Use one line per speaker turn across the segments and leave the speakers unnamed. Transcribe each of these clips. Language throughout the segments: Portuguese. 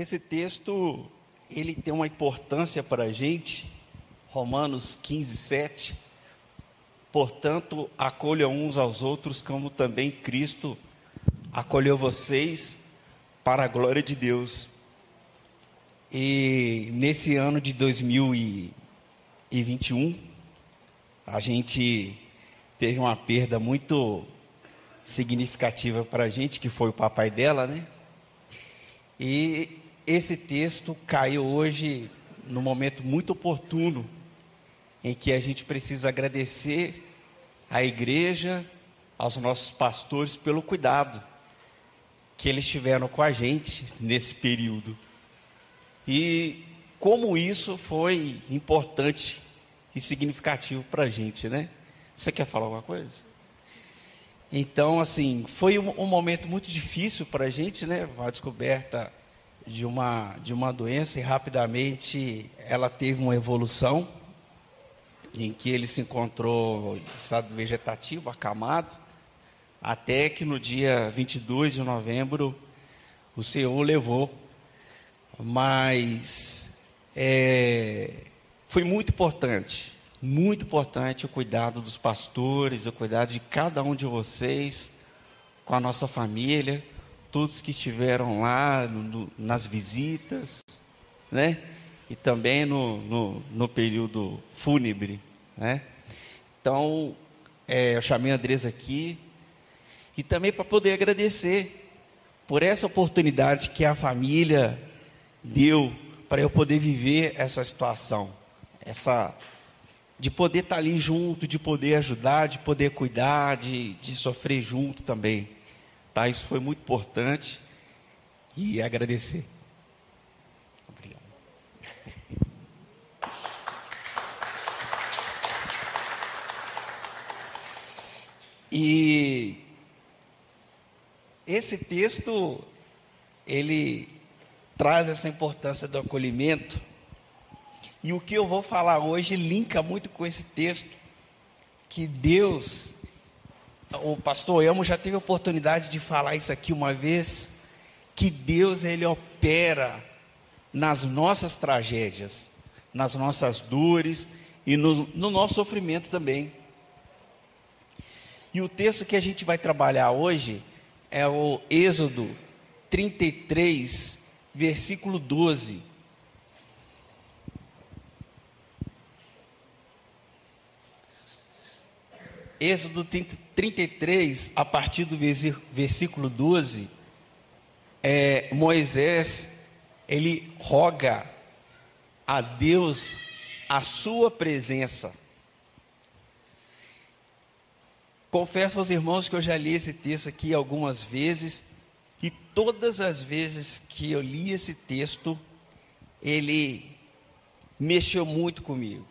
Esse texto, ele tem uma importância para a gente, Romanos 15, 7. Portanto, acolham uns aos outros, como também Cristo acolheu vocês para a glória de Deus. E nesse ano de 2021, a gente teve uma perda muito significativa para a gente, que foi o papai dela, né? E esse texto caiu hoje no momento muito oportuno em que a gente precisa agradecer à igreja, aos nossos pastores pelo cuidado que eles tiveram com a gente nesse período. E como isso foi importante e significativo para a gente, né? Você quer falar alguma coisa? Então, assim, foi um, um momento muito difícil para a gente, né? A descoberta de uma, de uma doença e rapidamente ela teve uma evolução em que ele se encontrou em estado vegetativo, acamado, até que no dia 22 de novembro o Senhor o levou. Mas é, foi muito importante, muito importante o cuidado dos pastores, o cuidado de cada um de vocês com a nossa família, todos que estiveram lá no, nas visitas, né? E também no, no, no período fúnebre, né? Então, é, eu chamei a Andresa aqui e também para poder agradecer por essa oportunidade que a família deu para eu poder viver essa situação, essa de poder estar ali junto, de poder ajudar, de poder cuidar, de, de sofrer junto também. Isso foi muito importante e agradecer. Obrigado. E esse texto, ele traz essa importância do acolhimento. E o que eu vou falar hoje linka muito com esse texto, que Deus, o pastor Elmo já teve a oportunidade de falar isso aqui uma vez, que Deus ele opera nas nossas tragédias, nas nossas dores e no, no nosso sofrimento também. E o texto que a gente vai trabalhar hoje é o Êxodo 33, versículo 12. Êxodo 33, a partir do versículo 12, é, Moisés, ele roga a Deus a sua presença. Confesso aos irmãos que eu já li esse texto aqui algumas vezes e todas as vezes que eu li esse texto, ele mexeu muito comigo.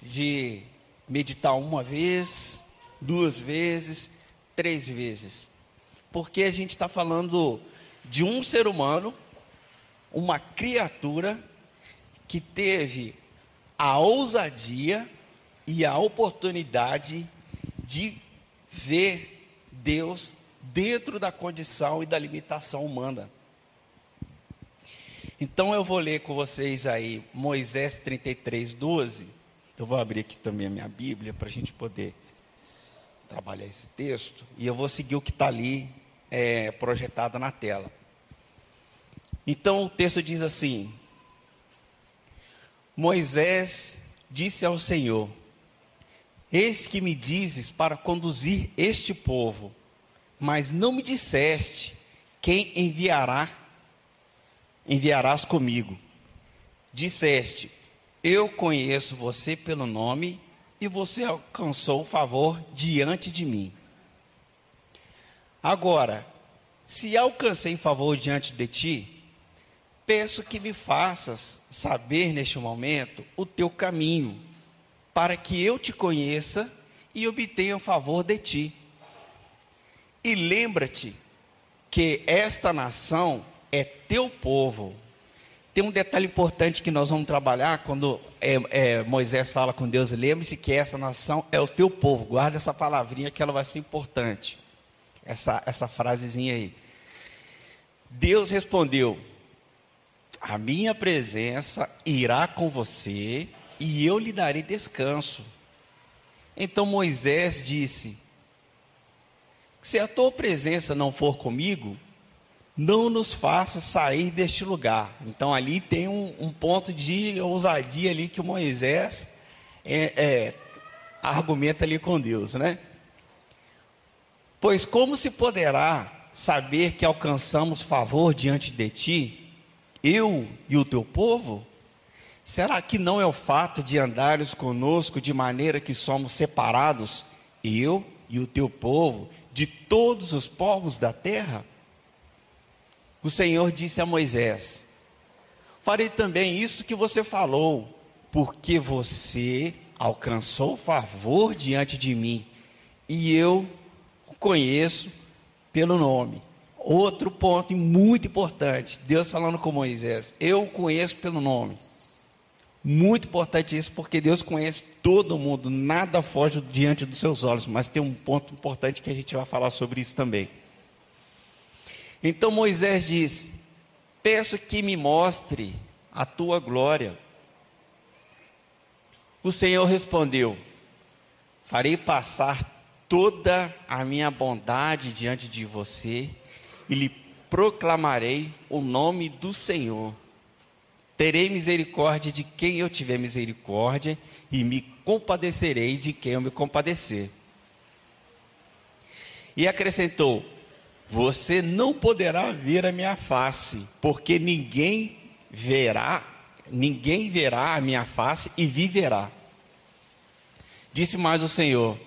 De meditar uma vez, duas vezes, três vezes. Porque a gente está falando de um ser humano, uma criatura que teve a ousadia e a oportunidade de ver Deus dentro da condição e da limitação humana. Então eu vou ler com vocês aí Moisés 33, 12. Eu vou abrir aqui também a minha Bíblia para a gente poder trabalhar esse texto. E eu vou seguir o que está ali é, projetado na tela. Então o texto diz assim: Moisés disse ao Senhor: Eis que me dizes para conduzir este povo mas não me disseste quem enviará, enviarás comigo. Disseste, eu conheço você pelo nome e você alcançou o favor diante de mim. Agora, se alcancei favor diante de ti, peço que me faças saber neste momento o teu caminho, para que eu te conheça e obtenha favor de ti. E lembra-te que esta nação é teu povo. Tem um detalhe importante que nós vamos trabalhar quando é, é, Moisés fala com Deus. Lembre-se que essa nação é o teu povo. Guarda essa palavrinha que ela vai ser importante. Essa, essa frasezinha aí. Deus respondeu: A minha presença irá com você e eu lhe darei descanso. Então Moisés disse: Se a tua presença não for comigo, não nos faça sair deste lugar. Então ali tem um, um ponto de ousadia ali que Moisés é, é, argumenta ali com Deus, né? Pois como se poderá saber que alcançamos favor diante de ti, eu e o teu povo? Será que não é o fato de andares conosco de maneira que somos separados, eu e o teu povo, de todos os povos da terra? O Senhor disse a Moisés: Farei também isso que você falou, porque você alcançou favor diante de mim, e eu o conheço pelo nome. Outro ponto muito importante, Deus falando com Moisés, eu o conheço pelo nome. Muito importante isso, porque Deus conhece todo mundo, nada foge diante dos seus olhos, mas tem um ponto importante que a gente vai falar sobre isso também. Então Moisés disse: Peço que me mostre a tua glória. O Senhor respondeu: Farei passar toda a minha bondade diante de você e lhe proclamarei o nome do Senhor. Terei misericórdia de quem eu tiver misericórdia e me compadecerei de quem eu me compadecer. E acrescentou: Você não poderá ver a minha face, porque ninguém verá, ninguém verá a minha face e viverá. Disse mais o Senhor: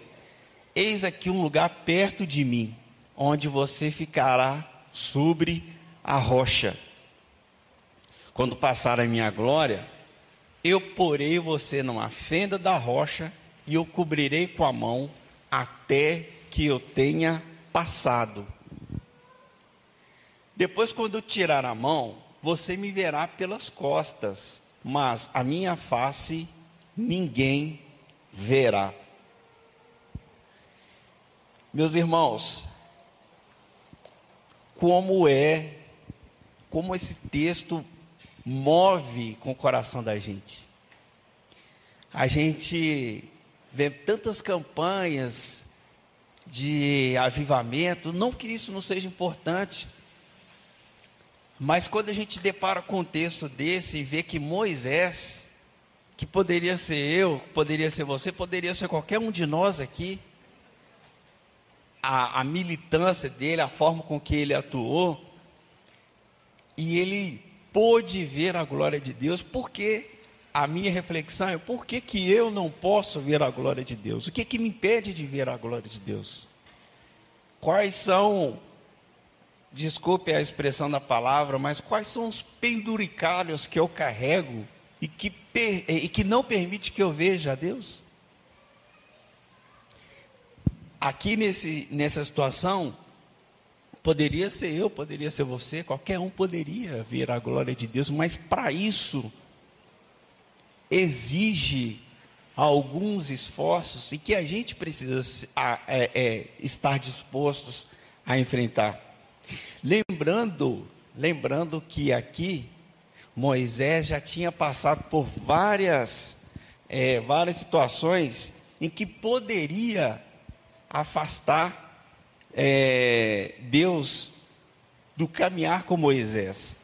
Eis aqui um lugar perto de mim, onde você ficará sobre a rocha. Quando passar a minha glória, eu porei você numa fenda da rocha e eu cobrirei com a mão até que eu tenha passado. Depois, quando tirar a mão, você me verá pelas costas, mas a minha face ninguém verá. Meus irmãos, como é, como esse texto move com o coração da gente. A gente vê tantas campanhas de avivamento, não que isso não seja importante, mas quando a gente depara com um texto desse e vê que Moisés, que poderia ser eu, poderia ser você, poderia ser qualquer um de nós aqui, a, a militância dele, a forma com que ele atuou, e ele pôde ver a glória de Deus, porque a minha reflexão é por que, que eu não posso ver a glória de Deus? O que, que me impede de ver a glória de Deus? Quais são, desculpe a expressão da palavra, mas quais são os penduricalhos que eu carrego e que, e que não permite que eu veja a Deus? Aqui nesse, nessa situação, poderia ser eu, poderia ser você, qualquer um poderia ver a glória de Deus, mas para isso exige alguns esforços e que a gente precisa é, é, estar dispostos a enfrentar. Lembrando, lembrando que aqui Moisés já tinha passado por várias, é, várias situações em que poderia afastar é, Deus do caminhar com Moisés.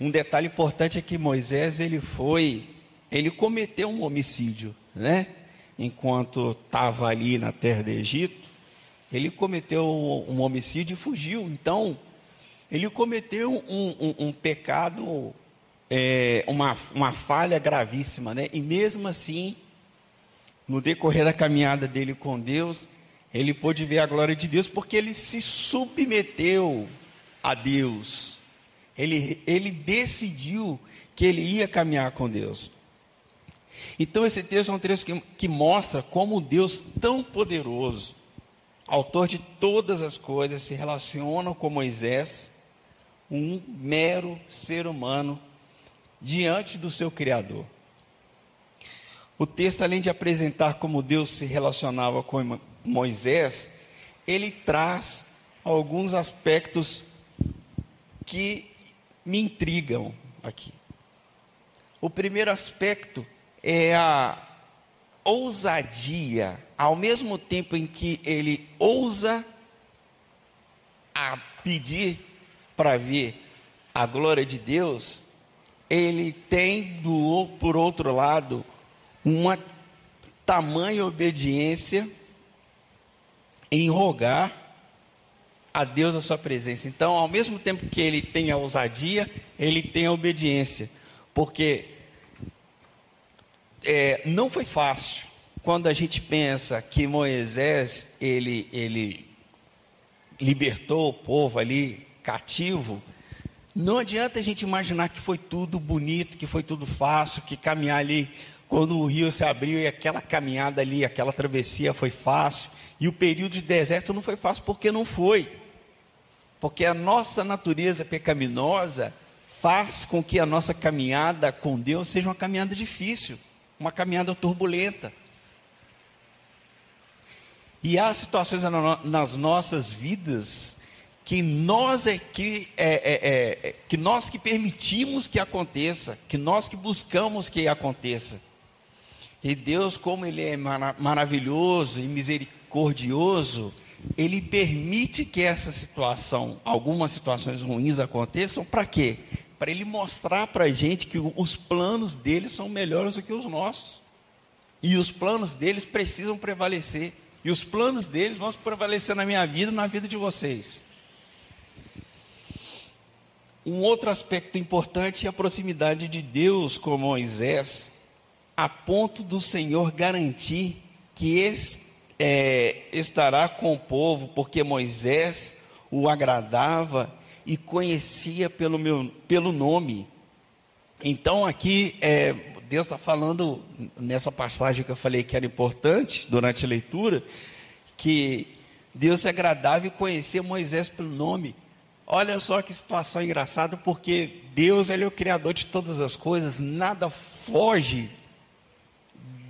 Um detalhe importante é que Moisés ele foi, ele cometeu um homicídio, né? Enquanto estava ali na terra do Egito, ele cometeu um homicídio e fugiu. Então, ele cometeu um, um, um pecado, é, uma, uma falha gravíssima, né? E mesmo assim, no decorrer da caminhada dele com Deus, ele pôde ver a glória de Deus porque ele se submeteu a Deus. Ele, ele decidiu que ele ia caminhar com Deus. Então, esse texto é um texto que, que mostra como Deus tão poderoso, autor de todas as coisas, se relaciona com Moisés, um mero ser humano, diante do seu Criador. O texto, além de apresentar como Deus se relacionava com Moisés, ele traz alguns aspectos que me intrigam aqui. O primeiro aspecto é a ousadia, ao mesmo tempo em que ele ousa a pedir para ver a glória de Deus, ele tem do por outro lado uma tamanha obediência em rogar a Deus a sua presença. Então, ao mesmo tempo que ele tem a ousadia, ele tem a obediência, porque é, não foi fácil. Quando a gente pensa que Moisés ele ele libertou o povo ali cativo, não adianta a gente imaginar que foi tudo bonito, que foi tudo fácil, que caminhar ali quando o rio se abriu e aquela caminhada ali, aquela travessia foi fácil. E o período de deserto não foi fácil porque não foi. Porque a nossa natureza pecaminosa faz com que a nossa caminhada com Deus seja uma caminhada difícil, uma caminhada turbulenta. E há situações nas nossas vidas que nós é que é, é, é, que nós que permitimos que aconteça, que nós que buscamos que aconteça. E Deus, como Ele é maravilhoso e misericordioso, Ele permite que essa situação, algumas situações ruins aconteçam, para quê? Para Ele mostrar para a gente que os planos dele são melhores do que os nossos. E os planos deles precisam prevalecer. E os planos deles vão prevalecer na minha vida e na vida de vocês. Um outro aspecto importante é a proximidade de Deus com Moisés, a ponto do Senhor garantir que é, estará com o povo, porque Moisés o agradava e conhecia pelo, meu, pelo nome. Então aqui é, Deus está falando nessa passagem que eu falei que era importante durante a leitura, que Deus se agradava e conhecia Moisés pelo nome. Olha só que situação engraçada, porque Deus ele é o criador de todas as coisas, nada foge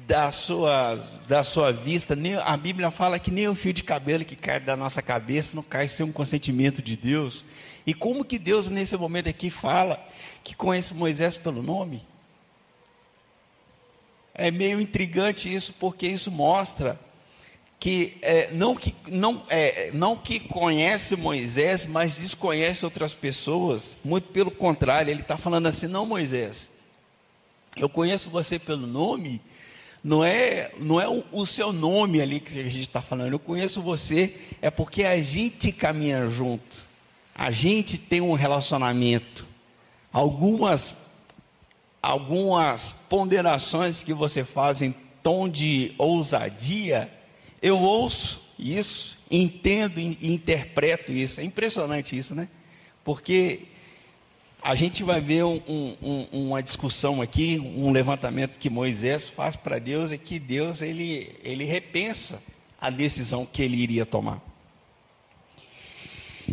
da sua, da sua vista. Nem, a Bíblia fala que nem o fio de cabelo que cai da nossa cabeça não cai sem um consentimento de Deus. E como que Deus nesse momento aqui fala que conhece Moisés pelo nome? É meio intrigante isso, porque isso mostra que é, não que não é, não que conhece Moisés, mas desconhece outras pessoas. Muito pelo contrário, ele está falando assim: não, Moisés, eu conheço você pelo nome. Não é, não é o, o seu nome ali que a gente está falando. Eu conheço você é porque a gente caminha junto. A gente tem um relacionamento. Algumas algumas ponderações que você faz em tom de ousadia eu ouço isso, entendo e interpreto isso. É impressionante isso, né? Porque a gente vai ver um, um, uma discussão aqui, um levantamento que Moisés faz para Deus, é que Deus ele, ele repensa a decisão que ele iria tomar.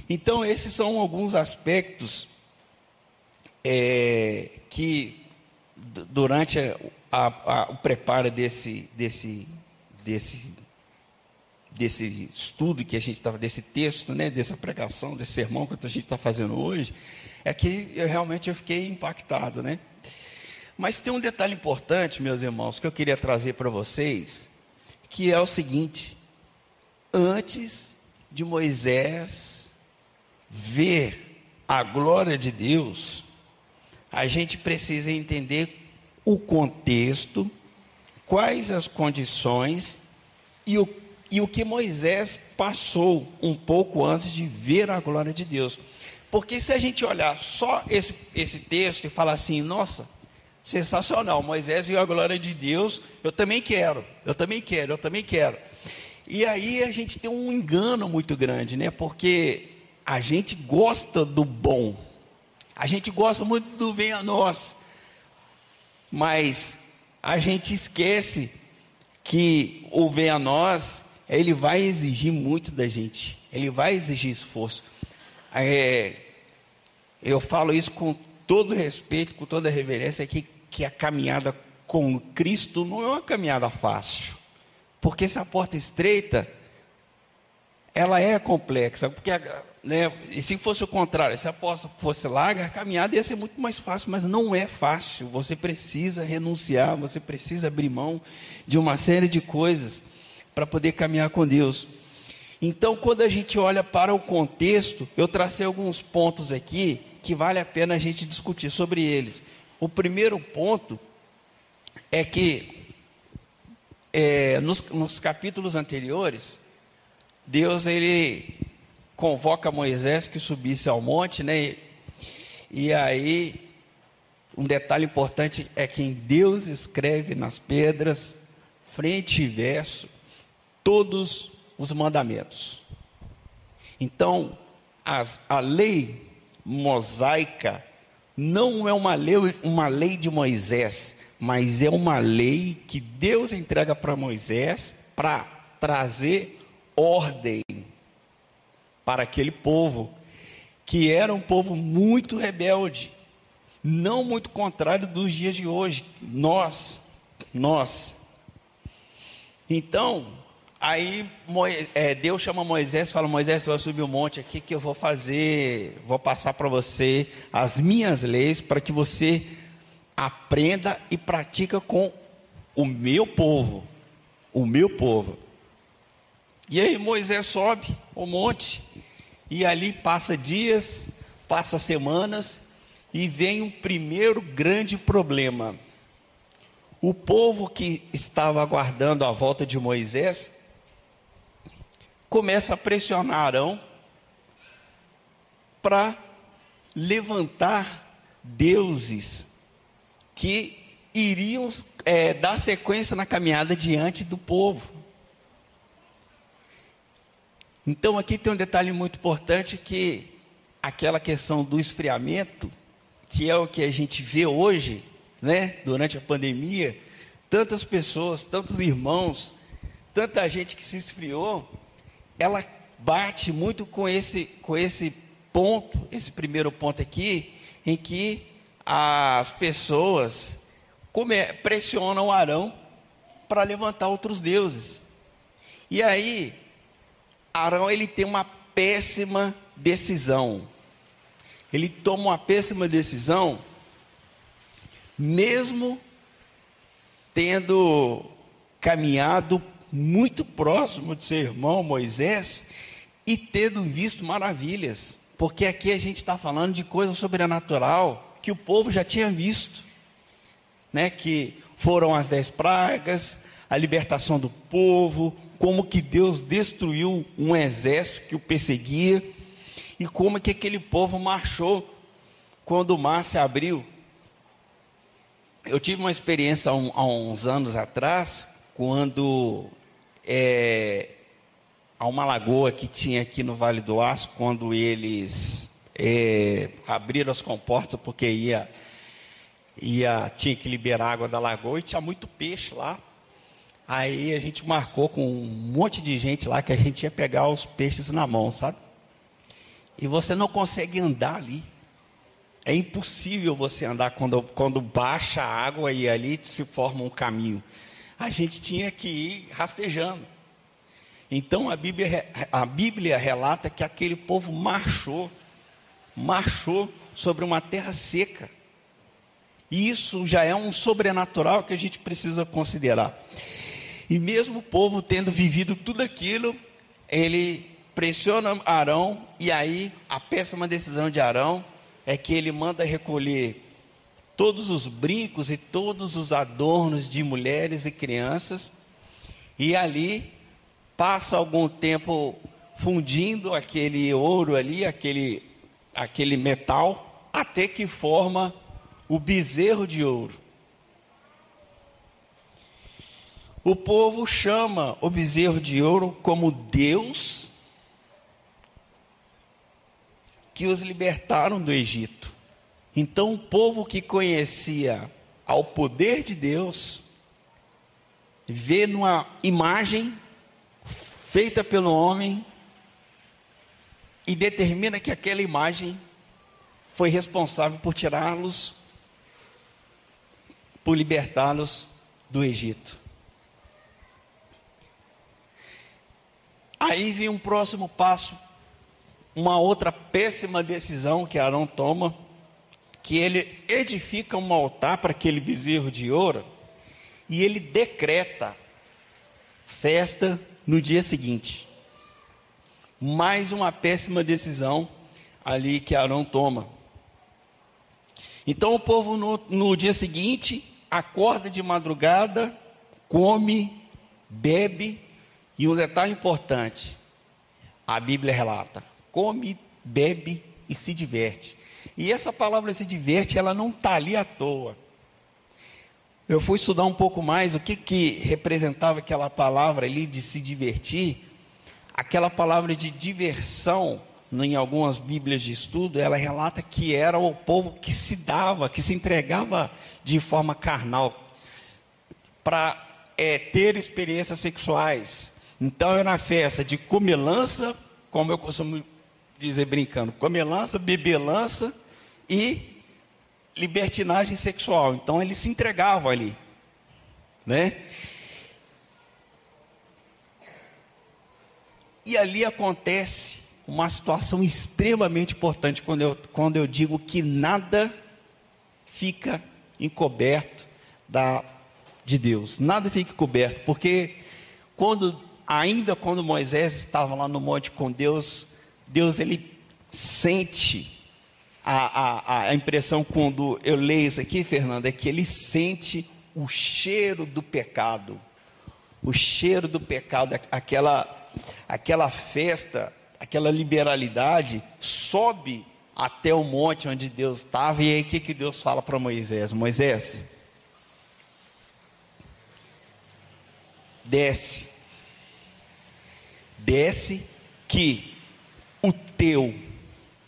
Então, esses são alguns aspectos é, que, durante a, a, o preparo desse, desse, desse desse estudo que a gente estava, desse texto, né, dessa pregação, desse sermão que a gente está fazendo hoje, é que eu realmente eu fiquei impactado, né? Mas tem um detalhe importante, meus irmãos, que eu queria trazer para vocês, que é o seguinte: antes de Moisés ver a glória de Deus, a gente precisa entender o contexto, quais as condições e o e o que Moisés passou um pouco antes de ver a glória de Deus. Porque se a gente olhar só esse, esse texto e falar assim, nossa, sensacional, Moisés viu a glória de Deus, eu também quero, eu também quero, eu também quero. E aí a gente tem um engano muito grande, né? Porque a gente gosta do bom, a gente gosta muito do bem a nós, mas a gente esquece que o bem a nós ele vai exigir muito da gente, ele vai exigir esforço. É, eu falo isso com todo respeito, com toda reverência, que, que a caminhada com Cristo não é uma caminhada fácil, porque se a porta é estreita, ela é complexa, porque a, né, e se fosse o contrário, se a aposta fosse larga, a caminhada ia ser muito mais fácil, mas não é fácil. Você precisa renunciar, você precisa abrir mão de uma série de coisas para poder caminhar com Deus. Então, quando a gente olha para o contexto, eu tracei alguns pontos aqui que vale a pena a gente discutir sobre eles. O primeiro ponto é que é, nos, nos capítulos anteriores, Deus ele convoca Moisés que subisse ao monte, né? E aí, um detalhe importante é que Deus escreve nas pedras, frente e verso, todos os mandamentos. Então, as, a lei mosaica não é uma lei, uma lei de Moisés, mas é uma lei que Deus entrega para Moisés para trazer ordem para aquele povo, que era um povo muito rebelde, não muito contrário dos dias de hoje. Nós, nós. Então, aí é, Deus chama Moisés fala: Moisés, você vai subir um monte aqui que eu vou fazer, vou passar para você as minhas leis para que você aprenda e pratica com o meu povo, o meu povo. E aí Moisés sobe o monte e ali passa dias, passa semanas e vem o primeiro grande problema. O povo que estava aguardando a volta de Moisés começa a pressionar Arão para levantar deuses que iriam é, dar sequência na caminhada diante do povo. Então aqui tem um detalhe muito importante que aquela questão do esfriamento, que é o que a gente vê hoje, né, durante a pandemia, tantas pessoas, tantos irmãos, tanta gente que se esfriou, ela bate muito com esse com esse ponto, esse primeiro ponto aqui, em que as pessoas pressionam Arão para levantar outros deuses. E aí Arão ele tem uma péssima decisão. Ele toma uma péssima decisão, mesmo tendo caminhado muito próximo de seu irmão Moisés e tendo visto maravilhas, porque aqui a gente está falando de coisa sobrenatural que o povo já tinha visto, né? Que foram as dez pragas, a libertação do povo, como que Deus destruiu um exército que o perseguia e como que aquele povo marchou quando o mar se abriu. Eu tive uma experiência há, um, há uns anos atrás, quando é, há uma lagoa que tinha aqui no Vale do Aço, quando eles é, abriram as comportas porque ia, ia, tinha que liberar água da lagoa e tinha muito peixe lá. Aí a gente marcou com um monte de gente lá que a gente ia pegar os peixes na mão, sabe? E você não consegue andar ali. É impossível você andar quando, quando baixa a água e ali se forma um caminho. A gente tinha que ir rastejando. Então a Bíblia, a Bíblia relata que aquele povo marchou, marchou sobre uma terra seca. E isso já é um sobrenatural que a gente precisa considerar. E mesmo o povo tendo vivido tudo aquilo, ele pressiona Arão, e aí a péssima decisão de Arão é que ele manda recolher todos os brincos e todos os adornos de mulheres e crianças, e ali passa algum tempo fundindo aquele ouro ali, aquele, aquele metal, até que forma o bezerro de ouro. O povo chama o bezerro de ouro como Deus que os libertaram do Egito. Então, o povo que conhecia ao poder de Deus, vê numa imagem feita pelo homem e determina que aquela imagem foi responsável por tirá-los, por libertá-los do Egito. Aí vem um próximo passo uma outra péssima decisão que Arão toma, que ele edifica um altar para aquele bezerro de ouro e ele decreta festa no dia seguinte. Mais uma péssima decisão ali que Arão toma. Então o povo no, no dia seguinte acorda de madrugada, come, bebe, e um detalhe importante: a Bíblia relata, come, bebe e se diverte. E essa palavra se diverte, ela não está ali à toa. Eu fui estudar um pouco mais o que, que representava aquela palavra ali de se divertir. Aquela palavra de diversão, em algumas Bíblias de estudo, ela relata que era o povo que se dava, que se entregava de forma carnal para é, ter experiências sexuais. Então era na festa de comelança, como eu costumo dizer brincando, comelança, bebelança e libertinagem sexual. Então eles se entregavam ali, né? E ali acontece uma situação extremamente importante quando eu, quando eu digo que nada fica encoberto da, de Deus, nada fica encoberto, porque quando ainda quando Moisés estava lá no monte com Deus, Deus ele sente a, a, a impressão quando eu leio isso aqui, Fernando, é que ele sente o cheiro do pecado. O cheiro do pecado, aquela, aquela festa, aquela liberalidade, sobe até o monte onde Deus estava. E aí o que, que Deus fala para Moisés? Moisés, desce, desce que o teu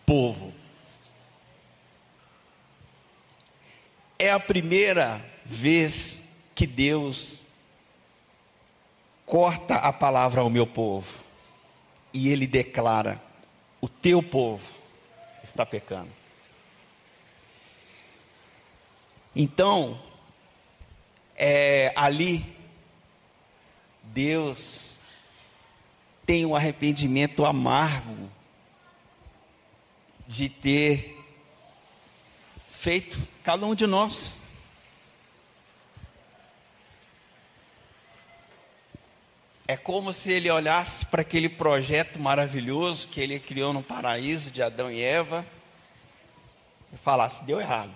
povo é a primeira vez que Deus corta a palavra ao meu povo e ele declara: o teu povo está pecando. Então, é, ali, Deus tem um arrependimento amargo de ter feito cada um de nós. É como se ele olhasse para aquele projeto maravilhoso que ele criou no paraíso de Adão e Eva e falasse: deu errado.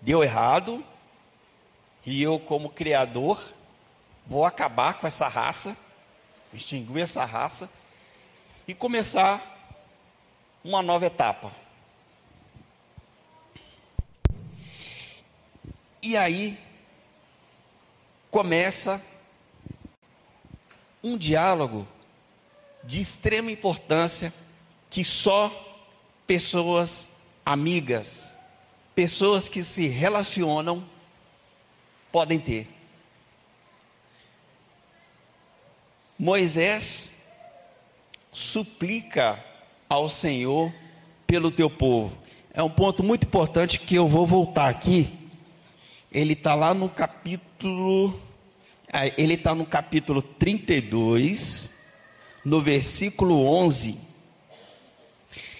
Deu errado, e eu, como Criador, vou acabar com essa raça, extinguir essa raça e começar uma nova etapa. E aí começa um diálogo de extrema importância que só pessoas amigas, pessoas que se relacionam podem ter. Moisés suplica ao Senhor pelo teu povo. É um ponto muito importante que eu vou voltar aqui ele está lá no capítulo, ah, ele está no capítulo 32, no versículo 11.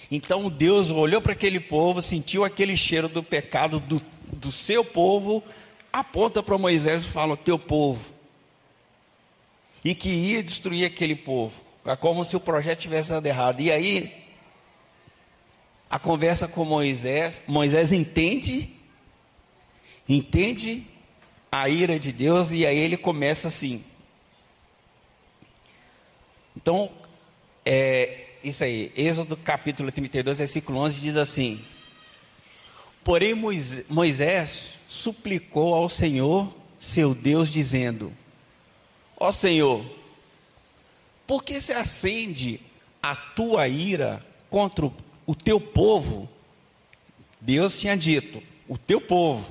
Então Deus olhou para aquele povo, sentiu aquele cheiro do pecado do, do seu povo, aponta para Moisés e fala: Teu povo. E que ia destruir aquele povo. É como se o projeto tivesse dado errado. E aí, a conversa com Moisés, Moisés entende entende a ira de Deus e aí ele começa assim. Então, é, isso aí, Êxodo capítulo 32, versículo 11 diz assim: Porém Moisés suplicou ao Senhor, seu Deus, dizendo: Ó Senhor, por que se acende a tua ira contra o teu povo? Deus tinha dito: o teu povo.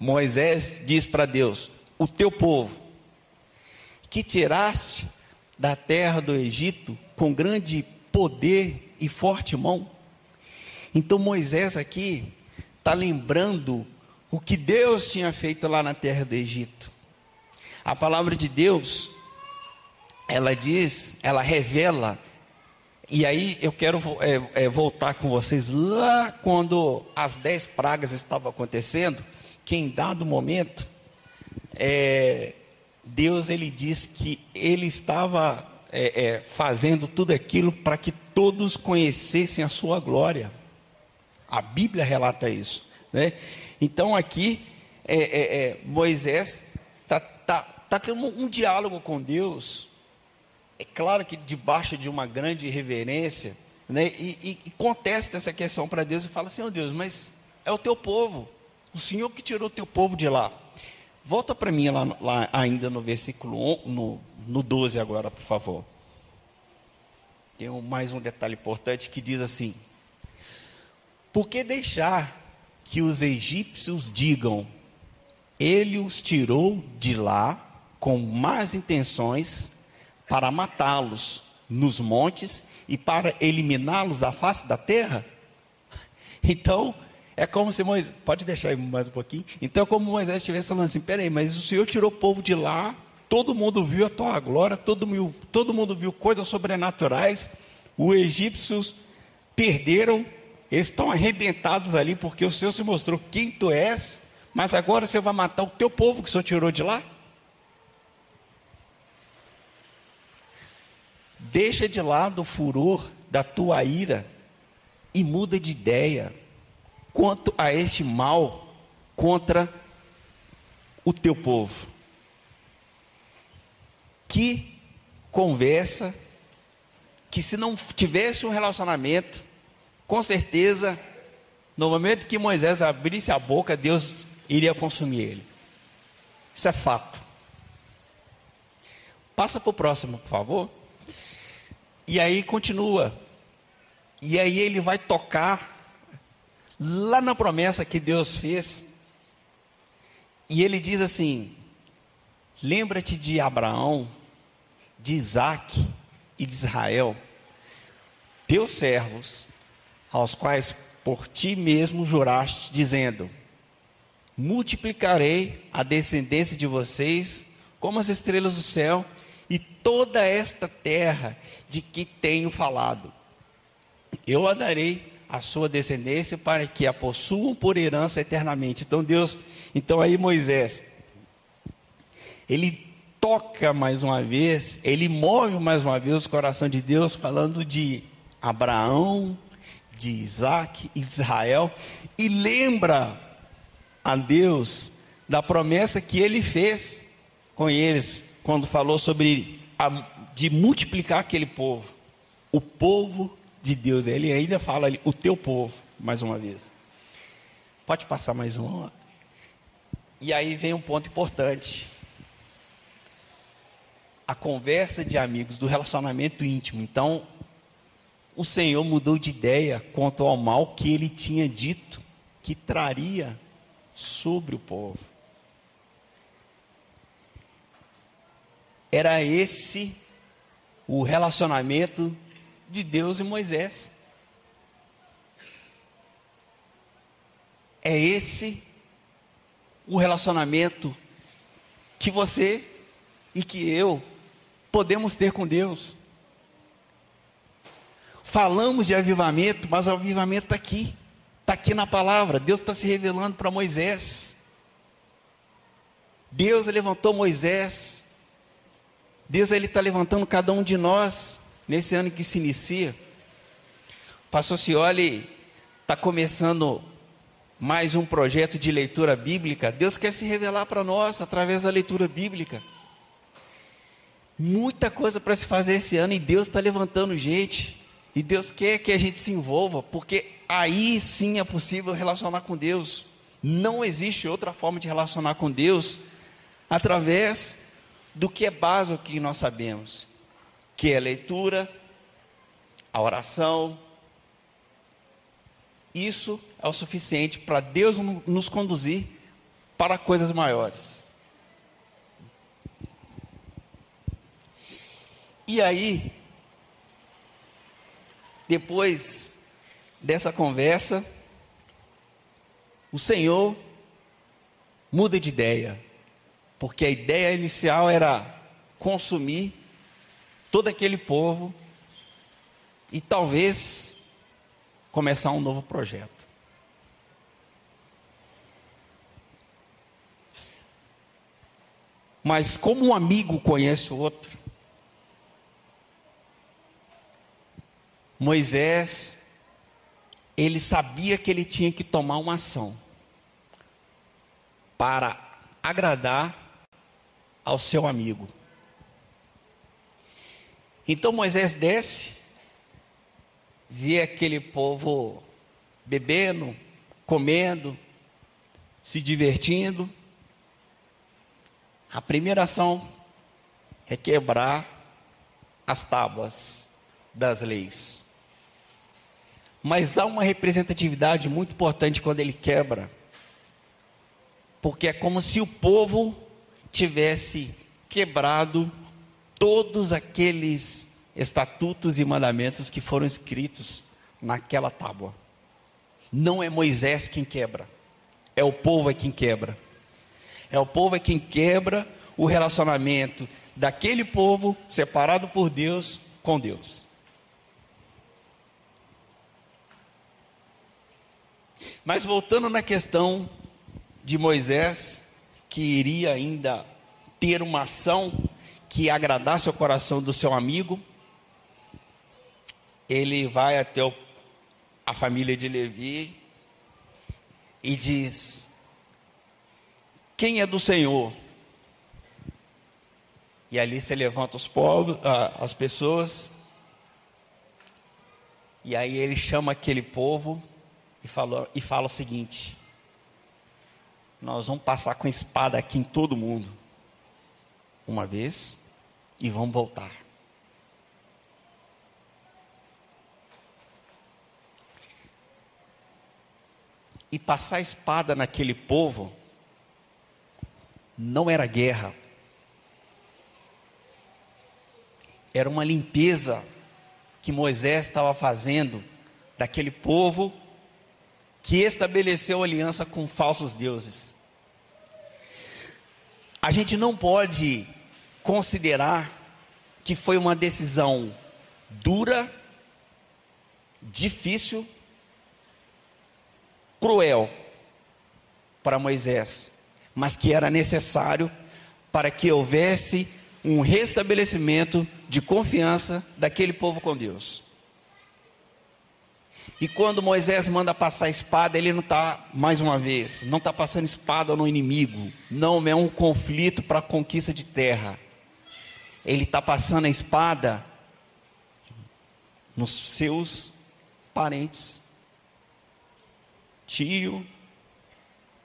Moisés diz para Deus: O teu povo, que tiraste da terra do Egito com grande poder e forte mão. Então Moisés aqui está lembrando o que Deus tinha feito lá na terra do Egito. A palavra de Deus, ela diz, ela revela E aí eu quero é, é, voltar com vocês lá quando as dez pragas estavam acontecendo, que em dado momento, é, Deus ele diz que ele estava é, é, fazendo tudo aquilo para que todos conhecessem a sua glória. A Bíblia relata isso. Né? Então aqui é, Moisés está tá, tá tendo um, diálogo com Deus é claro que debaixo de uma grande reverência, né, e, e, e contesta essa questão para Deus e fala: Senhor Deus, mas é o teu povo, o Senhor que tirou o teu povo de lá. Volta para mim lá, lá, ainda no versículo no, no 12 agora, por favor. Tem um, mais um detalhe importante que diz assim: Por que deixar que os egípcios digam, ele os tirou de lá com más intenções para matá-los nos montes e para eliminá-los da face da terra? Então, é como se Moisés, pode deixar aí mais um pouquinho. Então, como Moisés estivesse falando assim: peraí, mas o Senhor tirou o povo de lá, todo mundo viu a tua glória, todo, mundo, todo mundo viu coisas sobrenaturais, os egípcios perderam, eles estão arrebentados ali, porque o Senhor se mostrou quem tu és, mas agora você vai matar o teu povo que o Senhor tirou de lá? Deixa de lado o furor da tua ira e muda de ideia quanto a este mal contra o teu povo. Que conversa que se não tivesse um relacionamento, com certeza, no momento que Moisés abrisse a boca, Deus iria consumir ele. Isso é fato. Passa para o próximo, por favor. E aí continua. E aí ele vai tocar lá na promessa que Deus fez. E ele diz assim: Lembra-te de Abraão, de Isaac e de Israel, teus servos, aos quais por ti mesmo juraste, dizendo: Multiplicarei a descendência de vocês como as estrelas do céu e toda esta terra de que tenho falado. Eu a darei à sua descendência para que a possuam por herança eternamente. Então Deus, então aí Moisés, ele toca mais uma vez, ele move mais uma vez o coração de Deus falando de Abraão, de Isaac e de Israel e lembra a Deus da promessa que ele fez com eles quando falou sobre a, de multiplicar aquele povo, o povo de Deus. Ele ainda fala ali, o teu povo, mais uma vez. Pode passar mais uma. E aí vem um ponto importante. A conversa de amigos, do relacionamento íntimo. Então, o Senhor mudou de ideia quanto ao mal que ele tinha dito que traria sobre o povo. Era esse o relacionamento de Deus e Moisés. É esse o relacionamento que você e que eu podemos ter com Deus. Falamos de avivamento, mas o avivamento está aqui, está aqui na palavra. Deus está se revelando para Moisés. Deus levantou Moisés Deus ele está levantando cada um de nós nesse ano que se inicia. Pastor Cioli está começando mais um projeto de leitura bíblica. Deus quer se revelar para nós através da leitura bíblica. Muita coisa para se fazer esse ano e Deus está levantando gente. E Deus quer que a gente se envolva, porque aí sim é possível relacionar com Deus. Não existe outra forma de relacionar com Deus através do que é básico que nós sabemos, que é a leitura, a oração. Isso é o suficiente para Deus nos conduzir para coisas maiores. E aí, depois dessa conversa, o Senhor muda de ideia porque a ideia inicial era consumir todo aquele povo e talvez começar um novo projeto. Mas como um amigo conhece o outro, Moisés, ele sabia que ele tinha que tomar uma ação para agradar ao seu amigo. Então Moisés desce, vê aquele povo bebendo, comendo, se divertindo. A primeira ação é quebrar as tábuas das leis. Mas há uma representatividade muito importante quando ele quebra, porque é como se o povo tivesse quebrado todos aqueles estatutos e mandamentos que foram escritos naquela tábua. Não é Moisés quem quebra, é o povo é quem quebra. É o povo é quem quebra o relacionamento daquele povo separado por Deus com Deus. Mas voltando na questão de Moisés, que iria ainda ter uma ação que agradasse o coração do seu amigo, ele vai até o, a família de Levi e diz: quem é do Senhor? E ali se levanta os povos, as pessoas, e aí ele chama aquele povo e e fala o seguinte: Nós vamos passar com espada aqui em todo mundo, uma vez, e vamos voltar. E passar espada naquele povo não era guerra, era uma limpeza que Moisés estava fazendo daquele povo que estabeleceu aliança com falsos deuses. A gente não pode considerar que foi uma decisão dura, difícil, cruel para Moisés mas que era necessário para que houvesse um restabelecimento de confiança daquele povo com Deus. E quando Moisés manda passar espada, ele não está, mais uma vez, não está passando espada no inimigo, não é um conflito para conquista de terra. Ele está passando a espada nos seus parentes, tio,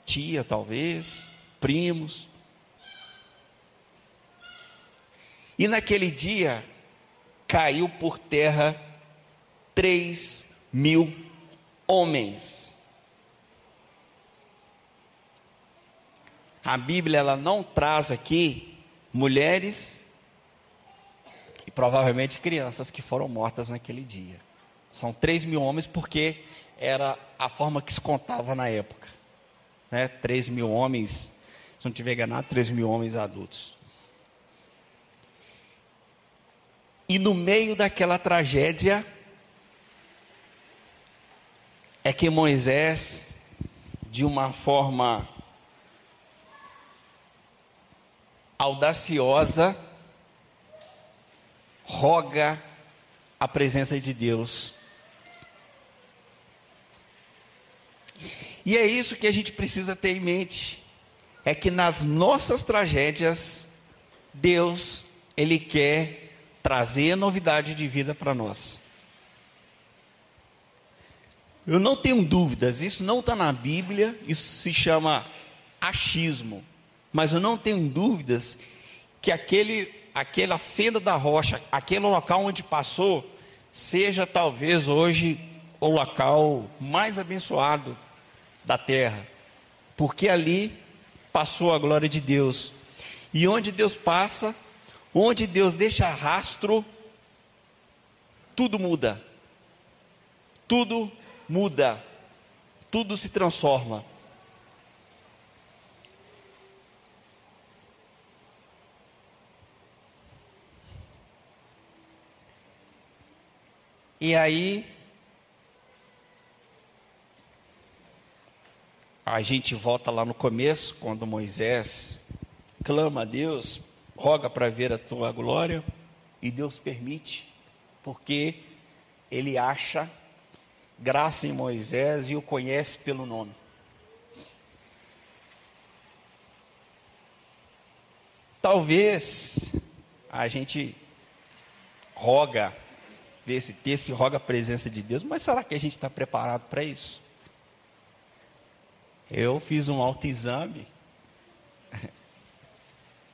tia talvez, primos. E naquele dia caiu por terra três mil homens. A Bíblia ela não traz aqui mulheres e provavelmente crianças que foram mortas naquele dia. São três mil homens porque era a forma que se contava na época. Né? Três mil homens se não tiver enganado, 3 mil homens adultos. E no meio daquela tragédia, é que Moisés, de uma forma audaciosa, roga a presença de Deus. E é isso que a gente precisa ter em mente é que nas nossas tragédias, Deus, Ele quer trazer novidade de vida para nós. Eu não tenho dúvidas, isso não está na Bíblia, isso se chama achismo. Mas eu não tenho dúvidas que aquele, aquela fenda da rocha, aquele local onde passou, seja talvez hoje o local mais abençoado da terra. Porque ali passou a glória de Deus. E onde Deus passa, onde Deus deixa rastro, tudo muda. Tudo muda. Tudo se transforma. E aí a gente volta lá no começo, quando Moisés clama a Deus, roga para ver a tua glória, e Deus permite, porque ele acha graça em Moisés e o conhece pelo nome. Talvez a gente roga, vê esse texto roga a presença de Deus, mas será que a gente está preparado para isso? Eu fiz um autoexame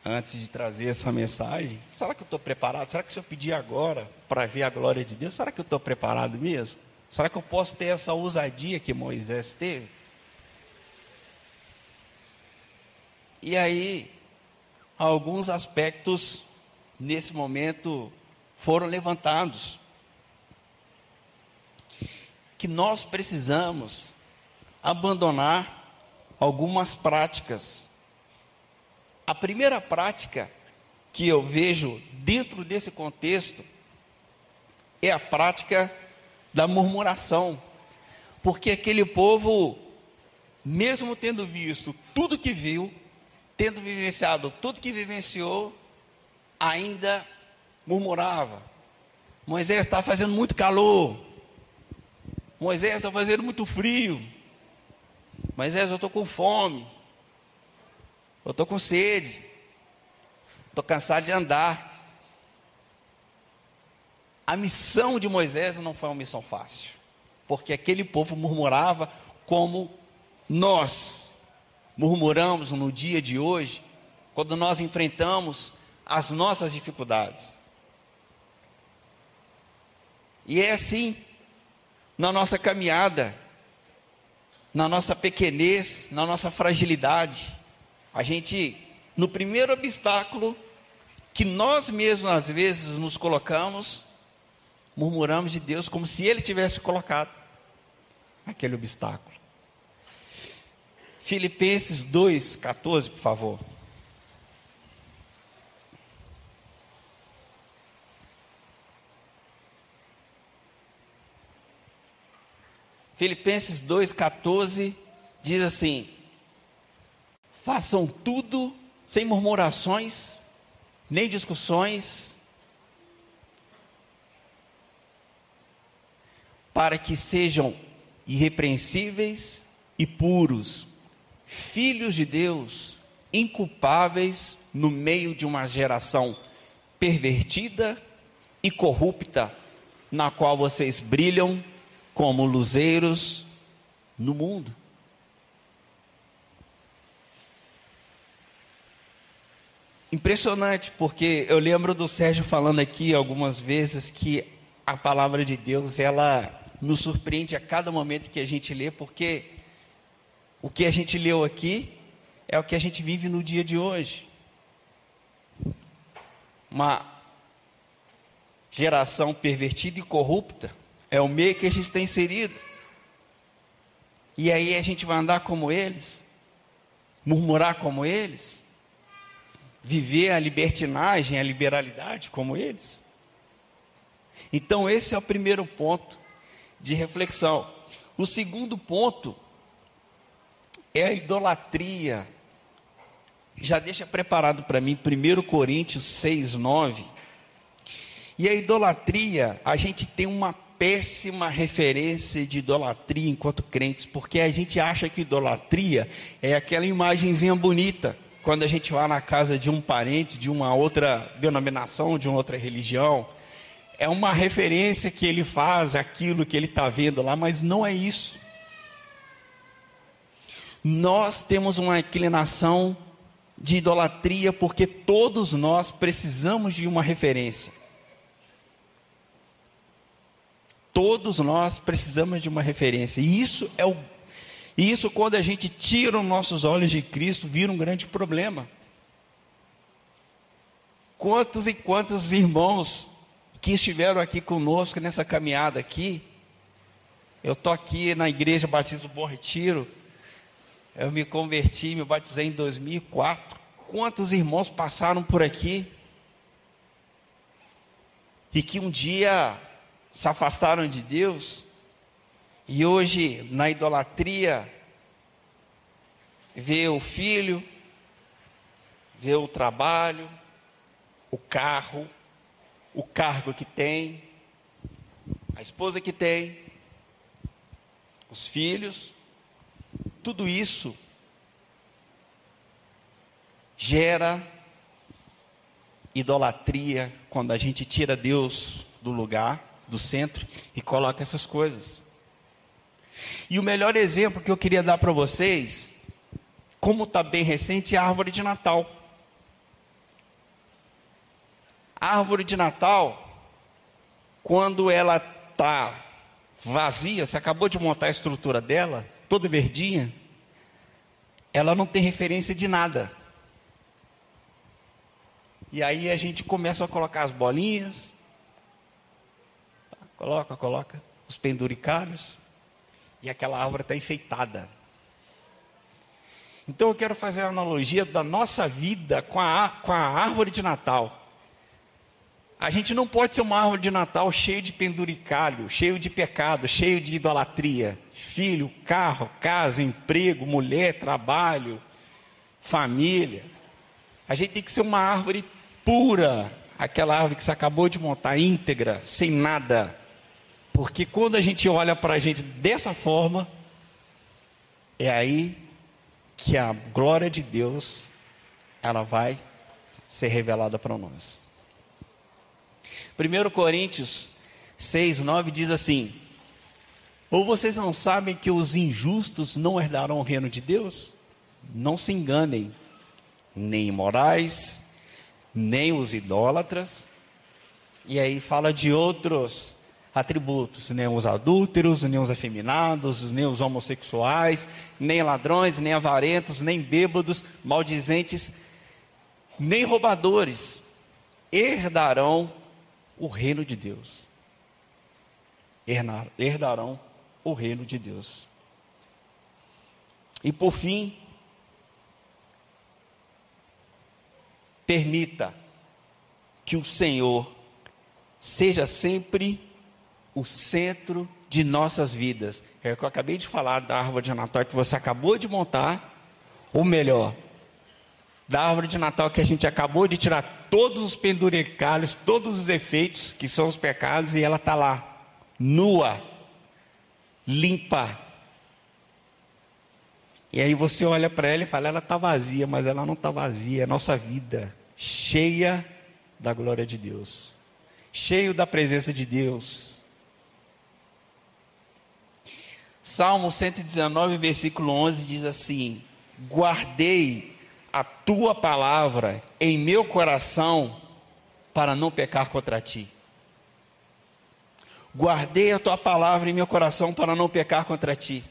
antes de trazer essa mensagem. Será que eu estou preparado? Será que se eu pedir agora para ver a glória de Deus, será que eu estou preparado mesmo? Será que eu posso ter essa ousadia que Moisés teve? E aí, alguns aspectos nesse momento foram levantados. Que nós precisamos abandonar algumas práticas. A primeira prática que eu vejo dentro desse contexto é a prática da murmuração. Porque aquele povo, mesmo tendo visto tudo que viu, tendo vivenciado tudo que vivenciou, ainda murmurava. Moisés está fazendo muito calor. Moisés está fazendo muito frio. Moisés, eu estou com fome. Eu estou com sede. Estou cansado de andar. A missão de Moisés não foi uma missão fácil, porque aquele povo murmurava como nós murmuramos no dia de hoje, quando nós enfrentamos as nossas dificuldades. E é assim na nossa caminhada, na nossa pequenez, na nossa fragilidade. A gente, no primeiro obstáculo que nós mesmos às vezes nos colocamos, murmuramos de Deus como se Ele tivesse colocado aquele obstáculo. Filipenses 2,14, por favor. Filipenses 2,14 diz assim: façam tudo sem murmurações, nem discussões, para que sejam irrepreensíveis e puros, filhos de Deus, inculpáveis no meio de uma geração pervertida e corrupta, na qual vocês brilham como luzeiros no mundo. Impressionante, porque eu lembro do Sérgio falando aqui algumas vezes que a palavra de Deus ela nos surpreende a cada momento que a gente lê, porque o que a gente leu aqui é o que a gente vive no dia de hoje. Uma geração pervertida e corrupta é o meio que a gente tem inserido. E aí a gente vai andar como eles, murmurar como eles, viver a libertinagem, a liberalidade como eles. Então, esse é o primeiro ponto de reflexão. O segundo ponto é a idolatria. Já deixa preparado para mim 1 Coríntios 6, 9. E a idolatria, a gente tem uma péssima referência de idolatria enquanto crentes, porque a gente acha que idolatria é aquela imagenzinha bonita, quando a gente vai na casa de um parente, de uma outra denominação, de uma outra religião. É uma referência que ele faz aquilo que ele está vendo lá, mas não é isso nós temos uma inclinação de idolatria porque todos nós precisamos de uma referência. Todos nós precisamos de uma referência. E isso é o e isso quando a gente tira os nossos olhos de Cristo, vira um grande problema. Quantos e quantos irmãos que estiveram aqui conosco nessa caminhada aqui, eu estou aqui na igreja Batista do Bom Retiro, eu me converti, me batizei em 2004. Quantos irmãos passaram por aqui? E que um dia se afastaram de Deus e hoje na idolatria vê o filho, vê o trabalho, o carro, o cargo que tem, a esposa que tem, os filhos, tudo isso gera idolatria quando a gente tira Deus do lugar, do centro e coloca essas coisas. E o melhor exemplo que eu queria dar para vocês, como está bem recente, é a árvore de Natal. Árvore de Natal, quando ela está vazia, você acabou de montar a estrutura dela, toda verdinha, ela não tem referência de nada. E aí a gente começa a colocar as bolinhas, coloca, coloca, os penduricalhos, e aquela árvore está enfeitada. Então eu quero fazer a analogia da nossa vida com a, com a árvore de Natal. A gente não pode ser uma árvore de Natal cheio de penduricalho, cheio de pecado, cheio de idolatria. Filho, carro, casa, emprego, mulher, trabalho, família. A gente tem que ser uma árvore pura, aquela árvore que você acabou de montar, íntegra, sem nada. Porque quando a gente olha para a gente dessa forma, é aí que a glória de Deus ela vai ser revelada para nós. 1 Coríntios 6, 9 diz assim: Ou vocês não sabem que os injustos não herdarão o reino de Deus? Não se enganem, nem imorais, nem os idólatras. E aí fala de outros atributos, nem os adúlteros, nem os afeminados, nem os homossexuais, nem ladrões, nem avarentos, nem bêbados, maldizentes, nem roubadores herdarão o reino de Deus. Herdarão o reino de Deus. E por fim, permita que o Senhor seja sempre o centro de nossas vidas. É o que eu acabei de falar da árvore de Natal que você acabou de montar, ou melhor, da árvore de Natal que a gente acabou de tirar todos os penduricalhos, todos os efeitos que são os pecados, e ela está lá, nua, limpa. E aí você olha para ela e fala, ela está vazia, mas ela não está vazia, é nossa vida, cheia da glória de Deus, cheio da presença de Deus. Salmo 119, versículo 11 diz assim: Guardei a tua palavra em meu coração para não pecar contra ti. Guardei a tua palavra em meu coração para não pecar contra ti.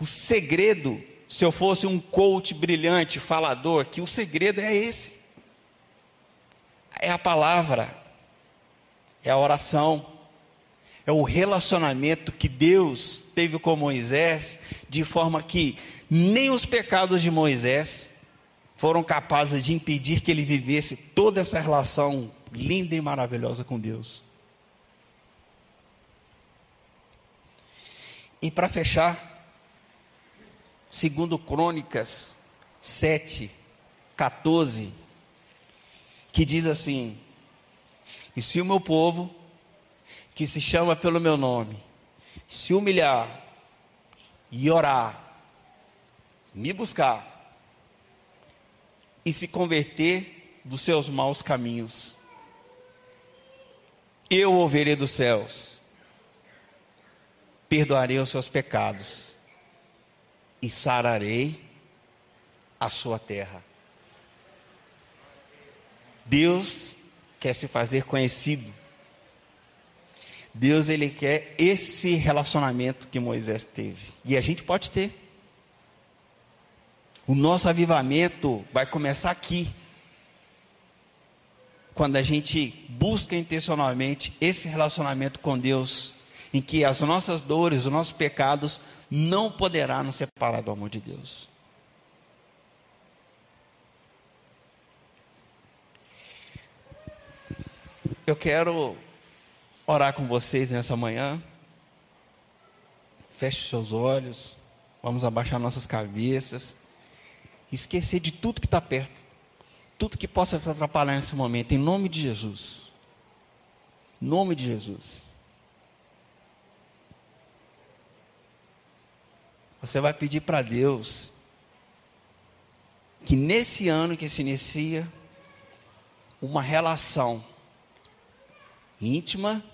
O segredo, se eu fosse um coach brilhante, falador, que o segredo é esse. É a palavra, é a oração, é o relacionamento que Deus teve com Moisés, de forma que nem os pecados de Moisés, foram capazes de impedir que ele vivesse toda essa relação linda e maravilhosa com Deus. E para fechar, segundo Crônicas 7, 14, que diz assim: E se o meu povo, que se chama pelo meu nome, se humilhar e orar, me buscar, e se converter dos seus maus caminhos. Eu ouvirei dos céus, perdoarei os seus pecados e sararei a sua terra. Deus quer se fazer conhecido. Deus ele quer esse relacionamento que Moisés teve. E a gente pode ter. O nosso avivamento vai começar aqui. Quando a gente busca intencionalmente esse relacionamento com Deus, em que as nossas dores, os nossos pecados não poderá nos separar do amor de Deus. Eu quero orar com vocês nessa manhã. Feche seus olhos. Vamos abaixar nossas cabeças. Esquecer de tudo que está perto. Tudo que possa te atrapalhar nesse momento. Em nome de Jesus. Em nome de Jesus. Você vai pedir para Deus que nesse ano que se inicia, uma relação íntima,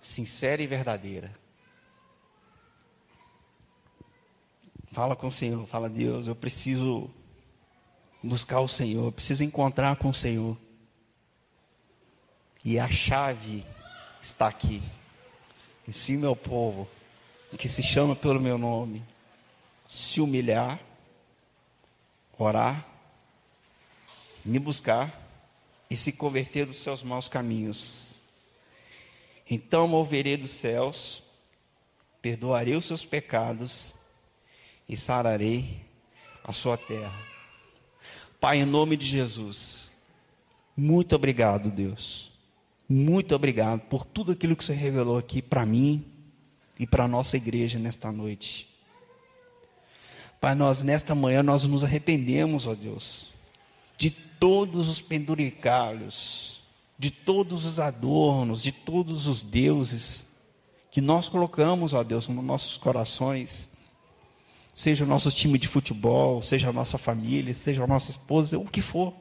sincera e verdadeira. Fala com o Senhor, fala, Deus, eu preciso buscar o Senhor, eu preciso encontrar com o Senhor. E a chave está aqui. Ensina meu povo que se chama pelo meu nome, se humilhar, orar, me buscar e se converter dos seus maus caminhos. Então moverei dos céus, perdoarei os seus pecados e sararei a sua terra. Pai, em nome de Jesus, muito obrigado, Deus. Muito obrigado por tudo aquilo que você revelou aqui para mim e para a nossa igreja nesta noite. Pai, nós nesta manhã nós nos arrependemos, ó Deus, de todos os penduricalhos, de todos os adornos, de todos os deuses que nós colocamos, ó Deus, nos nossos corações. Seja o nosso time de futebol, seja a nossa família, seja a nossa esposa, o que for.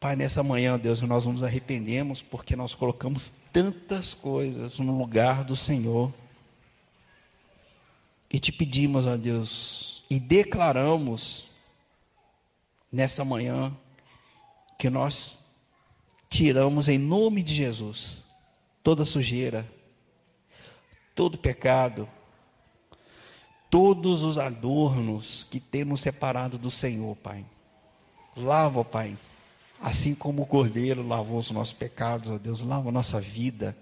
Pai, nessa manhã, Deus, nós nos arrependemos porque nós colocamos tantas coisas no lugar do Senhor. E te pedimos, ó Deus, e declaramos nessa manhã que nós tiramos em nome de Jesus toda sujeira, todo pecado, todos os adornos que temos separado do Senhor, Pai. Lava, Pai, assim como o Cordeiro lavou os nossos pecados, ó Deus, lava a nossa vida,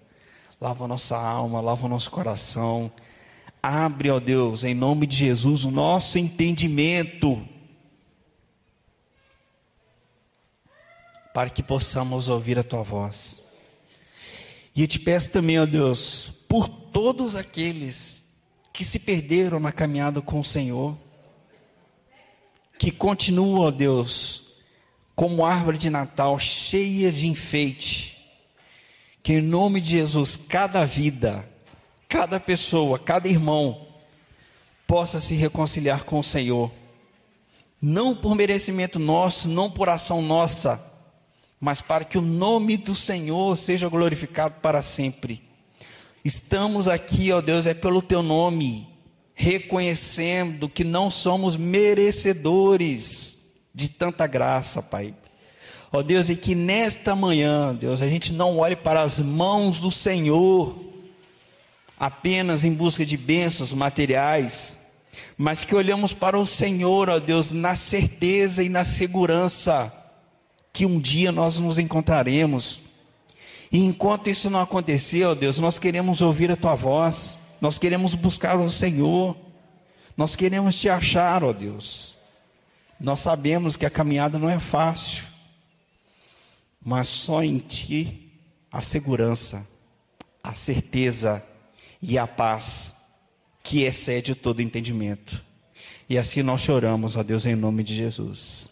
lava a nossa alma, lava o nosso coração. Abre, ó Deus, em nome de Jesus, o nosso entendimento para que possamos ouvir a tua voz. E eu te peço também, ó Deus, por todos aqueles que se perderam na caminhada com o Senhor, que continuam, ó Deus, como árvore de Natal cheia de enfeite, que em nome de Jesus, cada vida, cada pessoa, cada irmão, possa se reconciliar com o Senhor, não por merecimento nosso, não por ação nossa, mas para que o nome do Senhor seja glorificado para sempre. Estamos aqui, ó Deus, é pelo teu nome, reconhecendo que não somos merecedores de tanta graça, Pai. Ó Deus, e que nesta manhã, Deus, a gente não olhe para as mãos do Senhor apenas em busca de bênçãos materiais, mas que olhamos para o Senhor, ó Deus, na certeza e na segurança que um dia nós nos encontraremos. E enquanto isso não aconteceu, Deus, nós queremos ouvir a tua voz, nós queremos buscar o Senhor, nós queremos te achar, ó Deus. Nós sabemos que a caminhada não é fácil, mas só em ti a segurança, a certeza e a paz que excede todo entendimento. E assim nós choramos, ó Deus, em nome de Jesus.